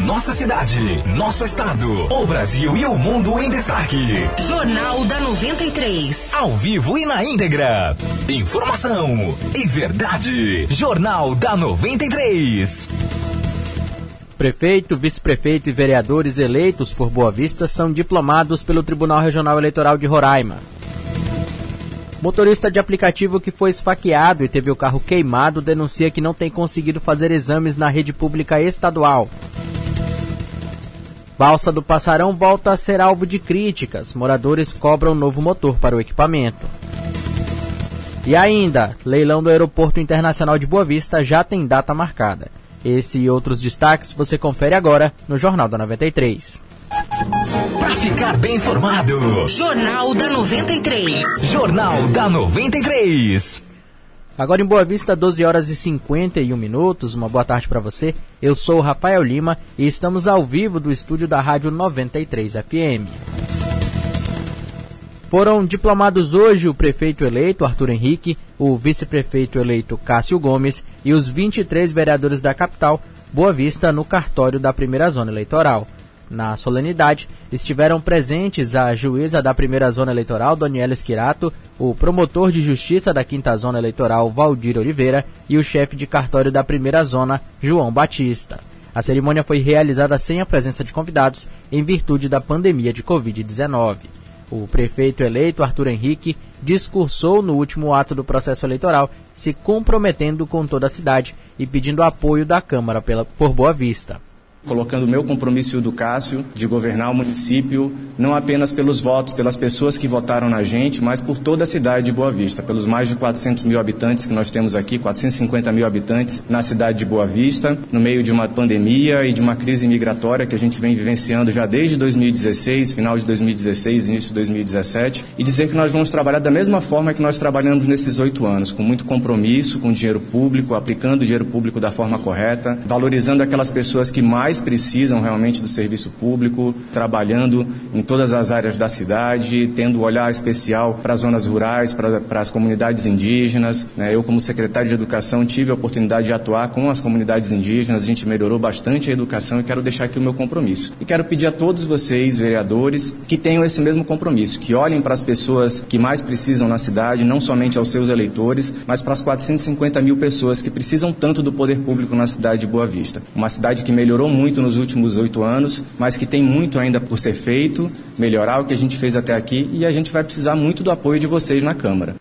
Nossa cidade, nosso estado, o Brasil e o mundo em destaque. Jornal da 93. Ao vivo e na íntegra. Informação e verdade. Jornal da 93. Prefeito, vice-prefeito e vereadores eleitos por Boa Vista são diplomados pelo Tribunal Regional Eleitoral de Roraima. Motorista de aplicativo que foi esfaqueado e teve o carro queimado denuncia que não tem conseguido fazer exames na rede pública estadual. Balsa do Passarão volta a ser alvo de críticas. Moradores cobram novo motor para o equipamento. E ainda, leilão do Aeroporto Internacional de Boa Vista já tem data marcada. Esse e outros destaques você confere agora no Jornal da 93. Para ficar bem informado. Jornal da 93. Jornal da 93. Agora em Boa Vista, 12 horas e 51 minutos. Uma boa tarde para você. Eu sou o Rafael Lima e estamos ao vivo do estúdio da Rádio 93 FM. Foram diplomados hoje o prefeito eleito Arthur Henrique, o vice-prefeito eleito Cássio Gomes e os 23 vereadores da capital, Boa Vista, no cartório da primeira zona eleitoral. Na solenidade, estiveram presentes a juíza da primeira zona eleitoral, Daniela Esquirato, o promotor de justiça da quinta zona eleitoral, Valdir Oliveira, e o chefe de cartório da primeira zona, João Batista. A cerimônia foi realizada sem a presença de convidados, em virtude da pandemia de Covid-19. O prefeito eleito, Arthur Henrique, discursou no último ato do processo eleitoral, se comprometendo com toda a cidade e pedindo apoio da Câmara pela, por Boa Vista colocando o meu compromisso do Cássio de governar o município, não apenas pelos votos, pelas pessoas que votaram na gente, mas por toda a cidade de Boa Vista, pelos mais de 400 mil habitantes que nós temos aqui, 450 mil habitantes na cidade de Boa Vista, no meio de uma pandemia e de uma crise migratória que a gente vem vivenciando já desde 2016, final de 2016, início de 2017, e dizer que nós vamos trabalhar da mesma forma que nós trabalhamos nesses oito anos, com muito compromisso, com dinheiro público, aplicando o dinheiro público da forma correta, valorizando aquelas pessoas que mais mais precisam realmente do serviço público, trabalhando em todas as áreas da cidade, tendo um olhar especial para as zonas rurais, para, para as comunidades indígenas. Né? Eu, como secretário de Educação, tive a oportunidade de atuar com as comunidades indígenas, a gente melhorou bastante a educação e quero deixar aqui o meu compromisso. E quero pedir a todos vocês, vereadores, que tenham esse mesmo compromisso, que olhem para as pessoas que mais precisam na cidade, não somente aos seus eleitores, mas para as 450 mil pessoas que precisam tanto do poder público na cidade de Boa Vista. Uma cidade que melhorou muito muito nos últimos oito anos, mas que tem muito ainda por ser feito, melhorar o que a gente fez até aqui e a gente vai precisar muito do apoio de vocês na Câmara.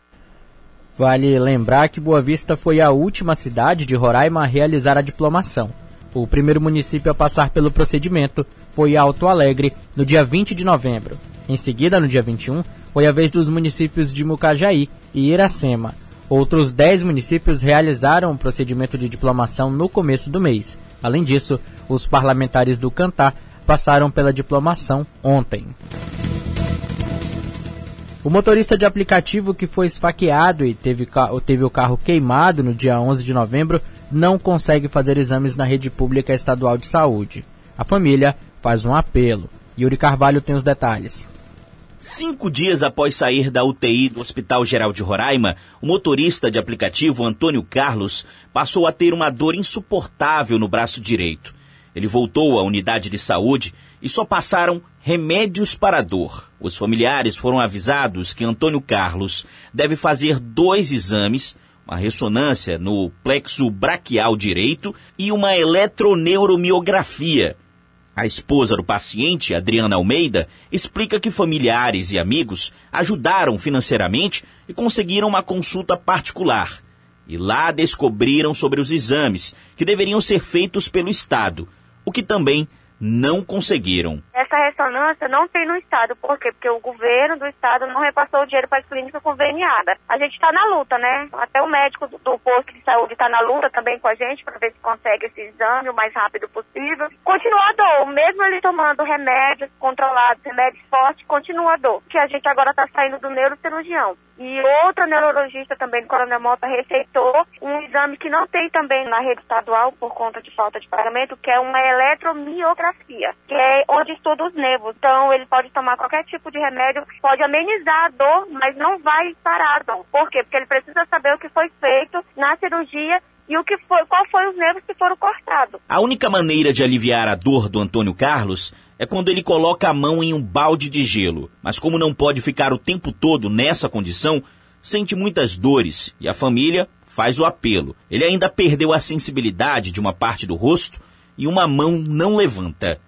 Vale lembrar que Boa Vista foi a última cidade de Roraima a realizar a diplomação. O primeiro município a passar pelo procedimento foi Alto Alegre, no dia 20 de novembro. Em seguida, no dia 21, foi a vez dos municípios de Mucajaí e Iracema. Outros 10 municípios realizaram o procedimento de diplomação no começo do mês. Além disso, os parlamentares do Cantar passaram pela diplomação ontem. O motorista de aplicativo que foi esfaqueado e teve, teve o carro queimado no dia 11 de novembro não consegue fazer exames na rede pública estadual de saúde. A família faz um apelo. Yuri Carvalho tem os detalhes. Cinco dias após sair da UTI do Hospital Geral de Roraima, o motorista de aplicativo Antônio Carlos passou a ter uma dor insuportável no braço direito. Ele voltou à unidade de saúde e só passaram remédios para dor. Os familiares foram avisados que Antônio Carlos deve fazer dois exames, uma ressonância no plexo braquial direito e uma eletroneuromiografia. A esposa do paciente, Adriana Almeida, explica que familiares e amigos ajudaram financeiramente e conseguiram uma consulta particular. E lá descobriram sobre os exames que deveriam ser feitos pelo Estado o que também não conseguiram. Essa ressonância não tem no Estado. Por quê? Porque o governo do Estado não repassou o dinheiro para as clínicas conveniadas. A gente está na luta, né? Até o médico do, do posto de saúde está na luta também com a gente para ver se consegue esse exame o mais rápido possível. Continua a dor. Mesmo ele tomando remédios controlados, remédios fortes, continua a dor. Que a gente agora está saindo do neurocirurgião. E outra neurologista também do Coronel Mota receitou um exame que não tem também na rede estadual por conta de falta de pagamento, que é uma eletromiografia, que é onde estuda os nervos. Então ele pode tomar qualquer tipo de remédio, pode amenizar a dor, mas não vai parar a dor. Por quê? Porque ele precisa saber o que foi feito na cirurgia e o que foi, qual foi os nervos que foram cortados. A única maneira de aliviar a dor do Antônio Carlos é quando ele coloca a mão em um balde de gelo. Mas como não pode ficar o tempo todo nessa condição, sente muitas dores e a família faz o apelo. Ele ainda perdeu a sensibilidade de uma parte do rosto e uma mão não levanta.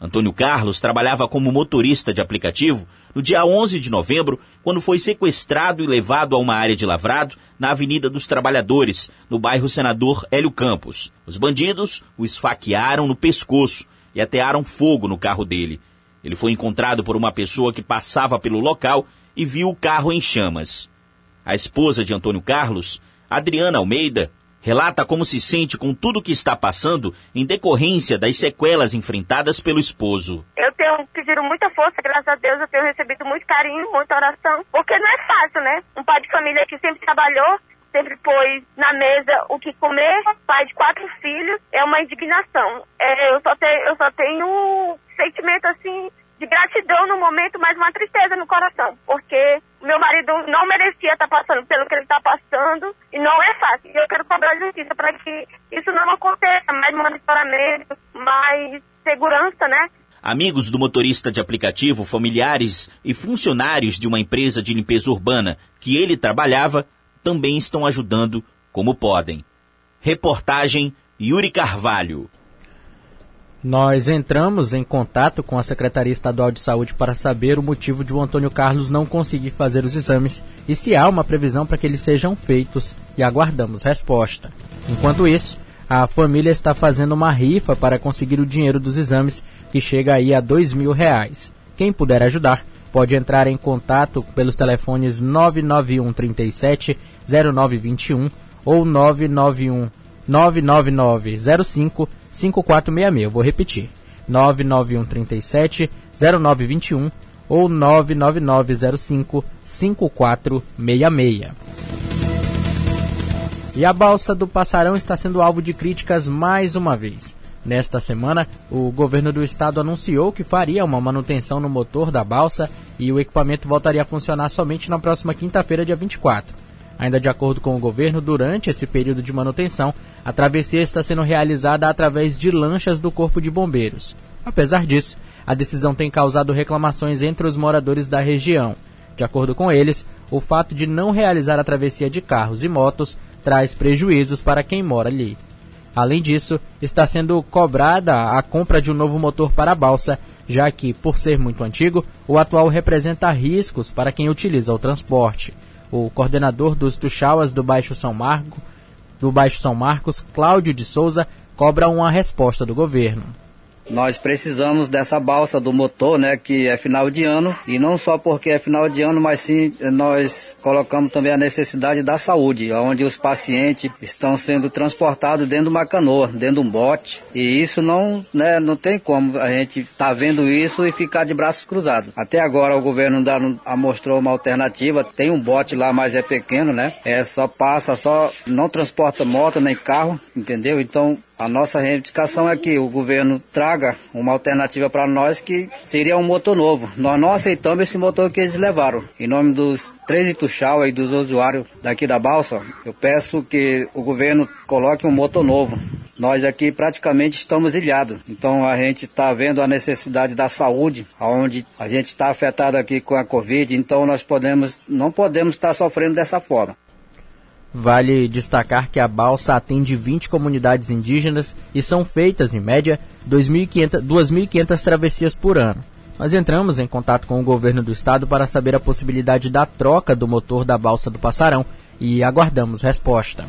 Antônio Carlos trabalhava como motorista de aplicativo no dia 11 de novembro, quando foi sequestrado e levado a uma área de lavrado na Avenida dos Trabalhadores, no bairro Senador Hélio Campos. Os bandidos o esfaquearam no pescoço e atearam fogo no carro dele. Ele foi encontrado por uma pessoa que passava pelo local e viu o carro em chamas. A esposa de Antônio Carlos, Adriana Almeida, relata como se sente com tudo o que está passando em decorrência das sequelas enfrentadas pelo esposo. Eu tenho pedido muita força, graças a Deus eu tenho recebido muito carinho, muita oração, porque não é fácil, né? Um pai de família que sempre trabalhou, sempre pôs na mesa o que comer, pai de quatro filhos, é uma indignação. É, eu, só tenho, eu só tenho um sentimento assim de gratidão no momento, mas uma tristeza no coração, porque meu marido não merecia estar passando pelo que ele está passando e não é fácil. Eu quero cobrar justiça para que isso não aconteça, mais monitoramento, mais segurança, né? Amigos do motorista de aplicativo, familiares e funcionários de uma empresa de limpeza urbana que ele trabalhava também estão ajudando como podem. Reportagem Yuri Carvalho. Nós entramos em contato com a Secretaria Estadual de Saúde para saber o motivo de o Antônio Carlos não conseguir fazer os exames e se há uma previsão para que eles sejam feitos e aguardamos resposta. Enquanto isso, a família está fazendo uma rifa para conseguir o dinheiro dos exames que chega aí a dois mil reais. Quem puder ajudar pode entrar em contato pelos telefones 991 37 0921 ou 991 999 05 5466. Eu vou repetir. 991 37 0921 ou 99905 5466. E a balsa do Passarão está sendo alvo de críticas mais uma vez. Nesta semana, o governo do estado anunciou que faria uma manutenção no motor da balsa e o equipamento voltaria a funcionar somente na próxima quinta-feira, dia 24. Ainda de acordo com o governo, durante esse período de manutenção, a travessia está sendo realizada através de lanchas do Corpo de Bombeiros. Apesar disso, a decisão tem causado reclamações entre os moradores da região. De acordo com eles, o fato de não realizar a travessia de carros e motos traz prejuízos para quem mora ali. Além disso, está sendo cobrada a compra de um novo motor para a balsa, já que, por ser muito antigo, o atual representa riscos para quem utiliza o transporte o coordenador dos Tuxauas do Baixo São Marco, do Baixo São Marcos, Cláudio de Souza, cobra uma resposta do governo. Nós precisamos dessa balsa do motor, né, que é final de ano, e não só porque é final de ano, mas sim nós colocamos também a necessidade da saúde, onde os pacientes estão sendo transportados dentro de uma canoa, dentro de um bote, e isso não, né, não tem como a gente tá vendo isso e ficar de braços cruzados. Até agora o governo não mostrou uma alternativa, tem um bote lá, mas é pequeno, né, é só passa, só não transporta moto nem carro, entendeu? Então a nossa reivindicação é que o governo traga uma alternativa para nós que seria um motor novo. Nós não aceitamos esse motor que eles levaram. Em nome dos três Ituxau e dos usuários daqui da Balsa, eu peço que o governo coloque um motor novo. Nós aqui praticamente estamos ilhados. Então a gente está vendo a necessidade da saúde, onde a gente está afetado aqui com a Covid, então nós podemos, não podemos estar sofrendo dessa forma. Vale destacar que a balsa atende 20 comunidades indígenas e são feitas, em média, 2.500 travessias por ano. Nós entramos em contato com o governo do estado para saber a possibilidade da troca do motor da balsa do Passarão e aguardamos resposta.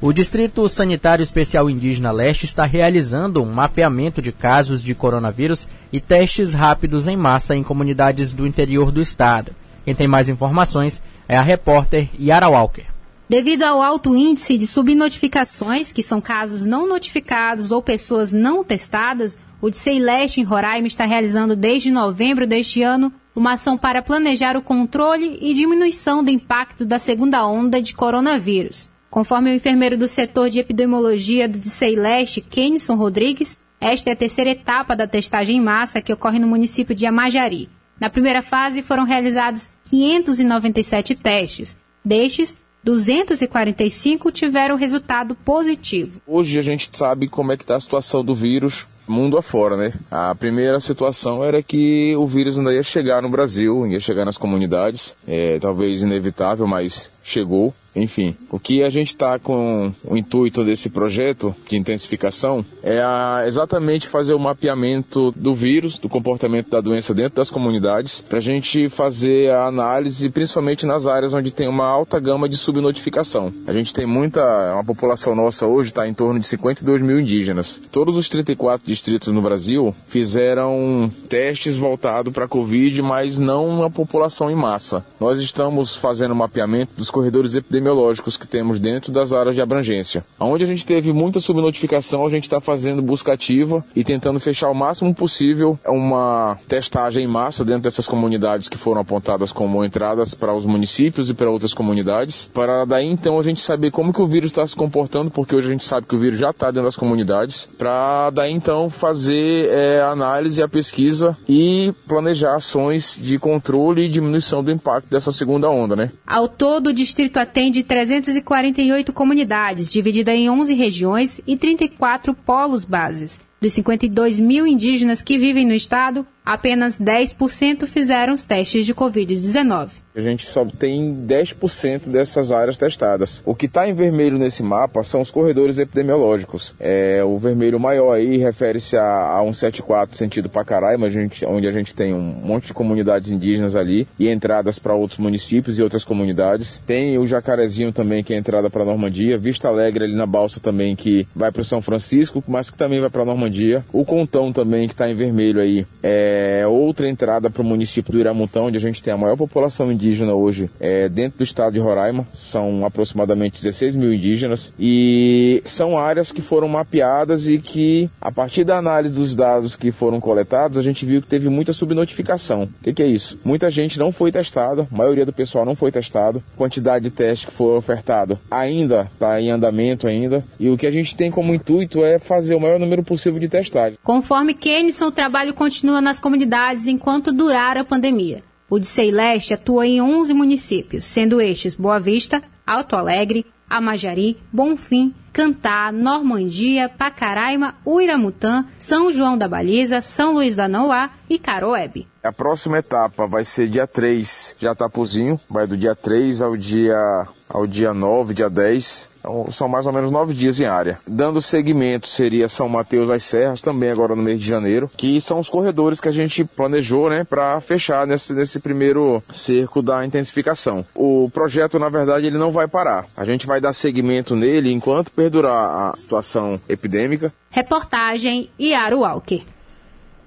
O Distrito Sanitário Especial Indígena Leste está realizando um mapeamento de casos de coronavírus e testes rápidos em massa em comunidades do interior do estado. Quem tem mais informações é a repórter Yara Walker. Devido ao alto índice de subnotificações, que são casos não notificados ou pessoas não testadas, o DCI Leste em Roraima está realizando desde novembro deste ano uma ação para planejar o controle e diminuição do impacto da segunda onda de coronavírus. Conforme o enfermeiro do setor de epidemiologia do DCI Leste, Kenison Rodrigues, esta é a terceira etapa da testagem em massa que ocorre no município de Amajari. Na primeira fase foram realizados 597 testes. Destes, 245 tiveram resultado positivo. Hoje a gente sabe como é que está a situação do vírus mundo afora, né? A primeira situação era que o vírus ainda ia chegar no Brasil, ia chegar nas comunidades, é, talvez inevitável, mas chegou. Enfim, o que a gente está com o intuito desse projeto de intensificação é a, exatamente fazer o mapeamento do vírus, do comportamento da doença dentro das comunidades, para a gente fazer a análise, principalmente nas áreas onde tem uma alta gama de subnotificação. A gente tem muita, uma população nossa hoje está em torno de 52 mil indígenas. Todos os 34 distritos no Brasil fizeram testes voltados para a Covid, mas não uma população em massa. Nós estamos fazendo mapeamento dos corredores epidemiológicos que temos dentro das áreas de abrangência. Onde a gente teve muita subnotificação, a gente está fazendo busca ativa e tentando fechar o máximo possível uma testagem em massa dentro dessas comunidades que foram apontadas como entradas para os municípios e para outras comunidades, para daí então a gente saber como que o vírus está se comportando, porque hoje a gente sabe que o vírus já está dentro das comunidades, para daí então fazer é, a análise, a pesquisa e planejar ações de controle e diminuição do impacto dessa segunda onda, né? Ao todo, de distrito atende 348 comunidades, dividida em 11 regiões e 34 polos bases. Dos 52 mil indígenas que vivem no estado, apenas 10% fizeram os testes de Covid-19. A gente só tem 10% dessas áreas testadas. O que está em vermelho nesse mapa são os corredores epidemiológicos. É, o vermelho maior aí refere-se a, a 174 sentido Pacaraima, onde a gente tem um monte de comunidades indígenas ali e entradas para outros municípios e outras comunidades. Tem o Jacarezinho também, que é entrada para Normandia. Vista Alegre ali na Balsa também, que vai para o São Francisco, mas que também vai para Normandia. O Contão também, que está em vermelho aí, é outra entrada para o município do Iramutão, onde a gente tem a maior população indígena hoje é, dentro do estado de Roraima, são aproximadamente 16 mil indígenas, e são áreas que foram mapeadas e que, a partir da análise dos dados que foram coletados, a gente viu que teve muita subnotificação. O que, que é isso? Muita gente não foi testada, a maioria do pessoal não foi testado, quantidade de testes que foram ofertado ainda está em andamento ainda, e o que a gente tem como intuito é fazer o maior número possível de testagem. Conforme Kenison, o trabalho continua nas comunidades enquanto durar a pandemia. O Dicei Leste atua em 11 municípios, sendo estes Boa Vista, Alto Alegre, Amajari, Bonfim, Cantá, Normandia, Pacaraima, Uiramutã, São João da Baliza, São Luís da Noá e Caroebe. A próxima etapa vai ser dia 3 de Atapuzinho, vai do dia 3 ao dia, ao dia 9, dia 10. Então, são mais ou menos nove dias em área. Dando seguimento seria São Mateus das Serras, também agora no mês de janeiro, que são os corredores que a gente planejou, né, para fechar nesse, nesse primeiro cerco da intensificação. O projeto, na verdade, ele não vai parar. A gente vai dar seguimento nele enquanto perdurar a situação epidêmica. Reportagem Iaro Walker.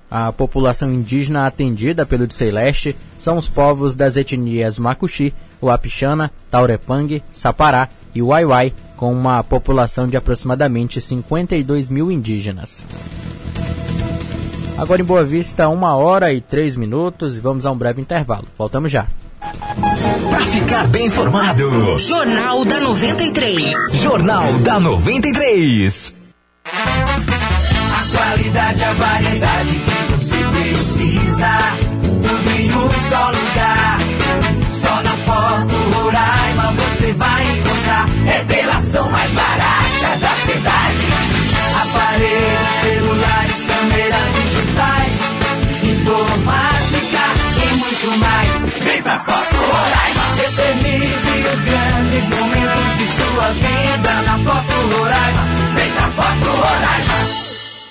A população indígena atendida pelo Celeste são os povos das etnias Macuxi, Uapixana, Taurepang, Sapará e Waiwai, com uma população de aproximadamente 52 mil indígenas. Agora em Boa Vista, uma hora e três minutos e vamos a um breve intervalo. Voltamos já. Para ficar bem informado, Jornal da 93. Jornal da 93. A qualidade, a variedade que você precisa, tudo em um só lugar. Grandes momentos de sua vida na Foto Roraima. Vem pra Foto Roraima.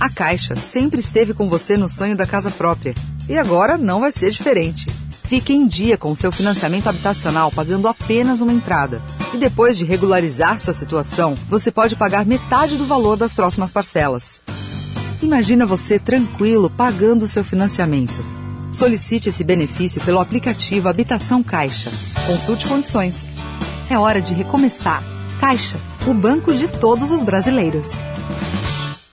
A Caixa sempre esteve com você no sonho da casa própria e agora não vai ser diferente. Fique em dia com seu financiamento habitacional pagando apenas uma entrada. E depois de regularizar sua situação, você pode pagar metade do valor das próximas parcelas. Imagina você tranquilo pagando seu financiamento. Solicite esse benefício pelo aplicativo Habitação Caixa. Consulte condições. É hora de recomeçar. Caixa, o banco de todos os brasileiros.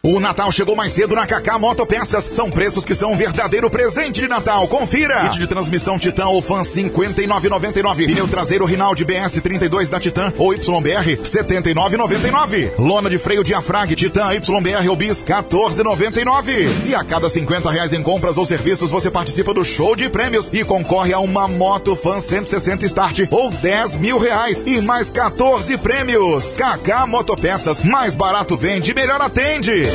O Natal chegou mais cedo na Kaká Motopeças. São preços que são um verdadeiro presente de Natal. Confira! Kit de transmissão Titan ou Fan 59,99. Pneu traseiro Rinaldi BS 32 da Titan ou YBR 79,99. Lona de freio diafrag Titan YBR ou Bis 14,99. E a cada 50 reais em compras ou serviços você participa do show de prêmios e concorre a uma moto Fan 160 Start ou 10 mil reais e mais 14 prêmios. Kaká Motopeças, mais barato vende, melhor atende.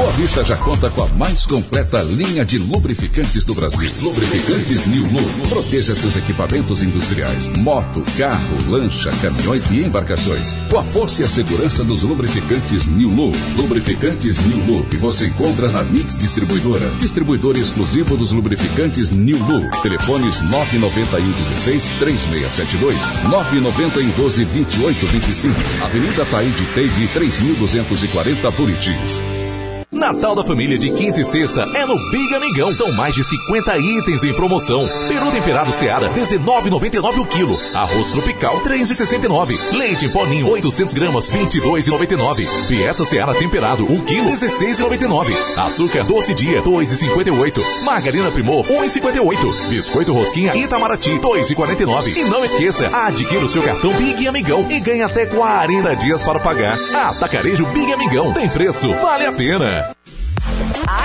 Boa Vista já conta com a mais completa linha de lubrificantes do Brasil. Lubrificantes New Lu. Proteja seus equipamentos industriais, moto, carro, lancha, caminhões e embarcações. Com a força e a segurança dos lubrificantes New Lu. Lubrificantes New Lu. E você encontra na Mix Distribuidora. Distribuidor exclusivo dos lubrificantes New Lu. Telefones 991 16 3672 991 12 28 25. Avenida Taíde Teve 3240 Buritis. Natal da família de quinta e sexta é no Big Amigão. São mais de 50 itens em promoção. Peru temperado Seara, 19,99 o quilo. Arroz tropical, 3,69. Leite em poninho, 800 gramas, 22,99. Dieta Seara temperado, 1 quilo, 16,99. Açúcar doce dia, 2,58. Margarina Primor, 1,58. Biscoito Rosquinha Itamaraty, 2,49. E não esqueça, adquira o seu cartão Big Amigão e ganhe até 40 dias para pagar. Atacarejo Big Amigão. Tem preço, vale a pena.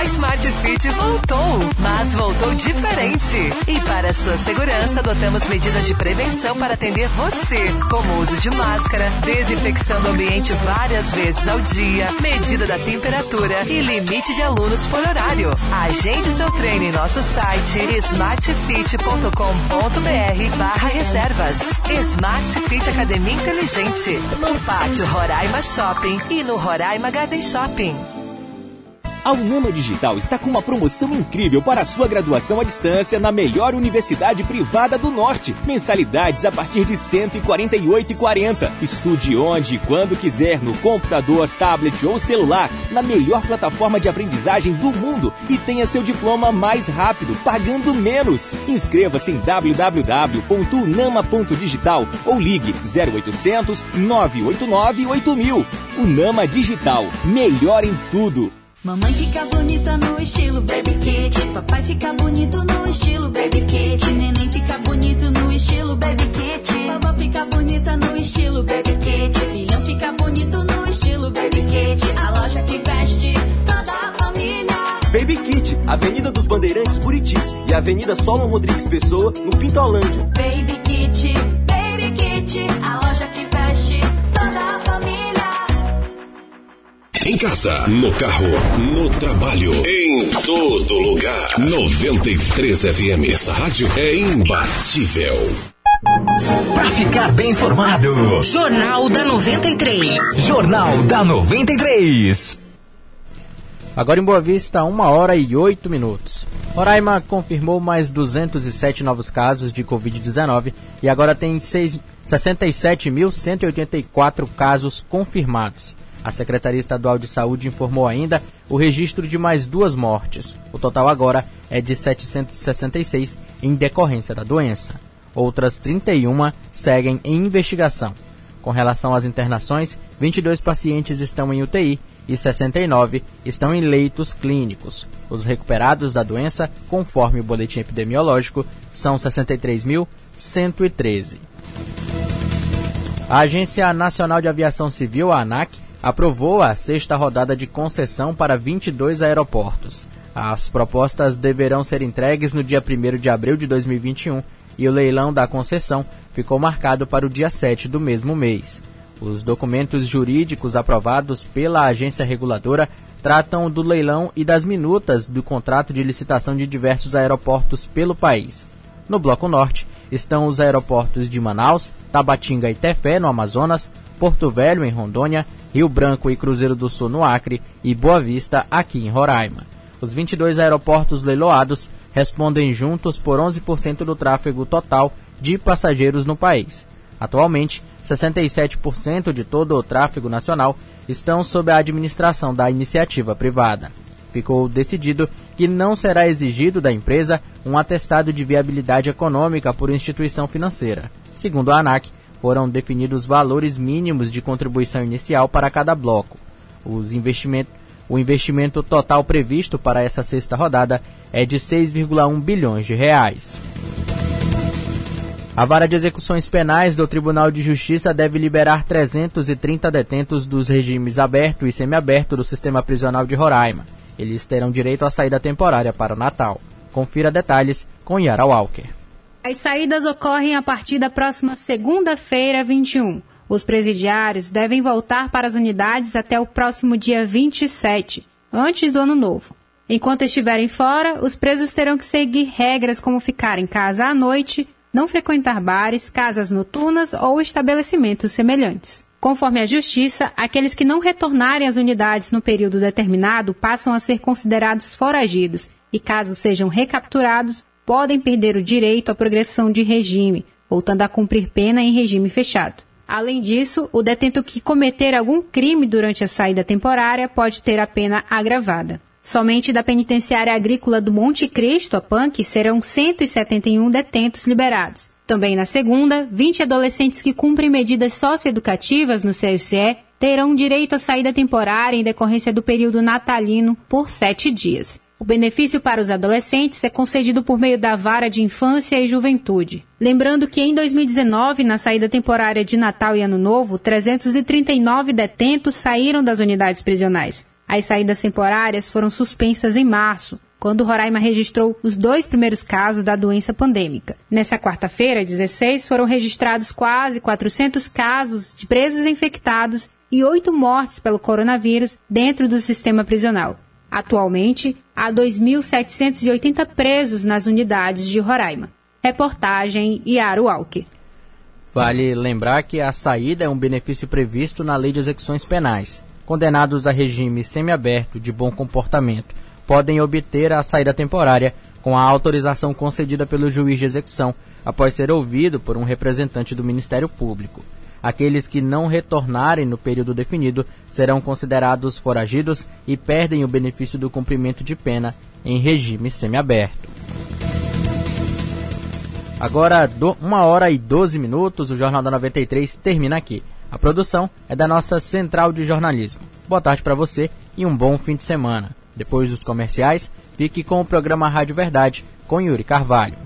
Smart Fit voltou, mas voltou diferente. E para sua segurança, adotamos medidas de prevenção para atender você, como uso de máscara, desinfecção do ambiente várias vezes ao dia, medida da temperatura e limite de alunos por horário. Agende seu treino em nosso site smartfit.com.br barra reservas. Smart Fit Academia Inteligente, no Pátio Roraima Shopping e no Roraima Garden Shopping. A Unama Digital está com uma promoção incrível para a sua graduação à distância na melhor universidade privada do Norte. Mensalidades a partir de R$ 148,40. Estude onde e quando quiser, no computador, tablet ou celular, na melhor plataforma de aprendizagem do mundo e tenha seu diploma mais rápido, pagando menos. Inscreva-se em www.unama.digital ou ligue 0800 989 8000. Unama Digital, melhor em tudo. Mamãe fica bonita no estilo Baby Kit. Papai fica bonito no estilo Baby Kit. Neném fica bonito no estilo Baby Kit. Vovó fica bonita no estilo Baby Kit. Filhão fica bonito no estilo Baby Kit. A loja que veste toda a família. Baby Kit, Avenida dos Bandeirantes Buritis e Avenida Solon Rodrigues Pessoa, no Pintolândia. Baby Kit, Baby Kit. A loja Em casa, no carro, no trabalho, em todo lugar. 93 FM. Essa rádio é imbatível. Pra ficar bem informado. Jornal da 93. Jornal da 93. Agora em Boa Vista, 1 hora e 8 minutos. Roraima confirmou mais 207 novos casos de Covid-19 e agora tem 67.184 casos confirmados. A Secretaria Estadual de Saúde informou ainda o registro de mais duas mortes. O total agora é de 766 em decorrência da doença. Outras 31 seguem em investigação. Com relação às internações, 22 pacientes estão em UTI e 69 estão em leitos clínicos. Os recuperados da doença, conforme o boletim epidemiológico, são 63.113. A Agência Nacional de Aviação Civil, a ANAC, aprovou a sexta rodada de concessão para 22 aeroportos. As propostas deverão ser entregues no dia 1 de abril de 2021 e o leilão da concessão ficou marcado para o dia 7 do mesmo mês. Os documentos jurídicos aprovados pela agência reguladora tratam do leilão e das minutas do contrato de licitação de diversos aeroportos pelo país. No Bloco Norte estão os aeroportos de Manaus, Tabatinga e Tefé, no Amazonas, Porto Velho, em Rondônia, Rio Branco e Cruzeiro do Sul, no Acre, e Boa Vista, aqui em Roraima. Os 22 aeroportos leiloados respondem juntos por 11% do tráfego total de passageiros no país. Atualmente, 67% de todo o tráfego nacional estão sob a administração da iniciativa privada. Ficou decidido que não será exigido da empresa um atestado de viabilidade econômica por instituição financeira. Se Segundo a ANAC, foram definidos valores mínimos de contribuição inicial para cada bloco. Os investimento, o investimento total previsto para essa sexta rodada é de 6,1 bilhões de reais. A vara de execuções penais do Tribunal de Justiça deve liberar 330 detentos dos regimes aberto e semiaberto do sistema prisional de Roraima. Eles terão direito à saída temporária para o Natal. Confira detalhes com Yara Walker. As saídas ocorrem a partir da próxima segunda-feira, 21. Os presidiários devem voltar para as unidades até o próximo dia 27, antes do ano novo. Enquanto estiverem fora, os presos terão que seguir regras como ficar em casa à noite, não frequentar bares, casas noturnas ou estabelecimentos semelhantes. Conforme a Justiça, aqueles que não retornarem às unidades no período determinado passam a ser considerados foragidos e, caso sejam recapturados, podem perder o direito à progressão de regime, voltando a cumprir pena em regime fechado. Além disso, o detento que cometer algum crime durante a saída temporária pode ter a pena agravada. Somente da penitenciária agrícola do Monte Cristo, a PANC, serão 171 detentos liberados. Também na segunda, 20 adolescentes que cumprem medidas socioeducativas no CSE terão direito à saída temporária em decorrência do período natalino por sete dias. O benefício para os adolescentes é concedido por meio da Vara de Infância e Juventude. Lembrando que em 2019, na saída temporária de Natal e Ano Novo, 339 detentos saíram das unidades prisionais. As saídas temporárias foram suspensas em março, quando Roraima registrou os dois primeiros casos da doença pandêmica. Nessa quarta-feira, 16, foram registrados quase 400 casos de presos infectados e oito mortes pelo coronavírus dentro do sistema prisional. Atualmente, há 2.780 presos nas unidades de Roraima. Reportagem Iaro Walker. Vale lembrar que a saída é um benefício previsto na Lei de Execuções Penais condenados a regime semiaberto de bom comportamento podem obter a saída temporária com a autorização concedida pelo juiz de execução após ser ouvido por um representante do Ministério Público. Aqueles que não retornarem no período definido serão considerados foragidos e perdem o benefício do cumprimento de pena em regime semiaberto. Agora, uma hora e 12 minutos, o Jornal da 93 termina aqui. A produção é da nossa central de jornalismo. Boa tarde para você e um bom fim de semana. Depois dos comerciais, fique com o programa Rádio Verdade com Yuri Carvalho.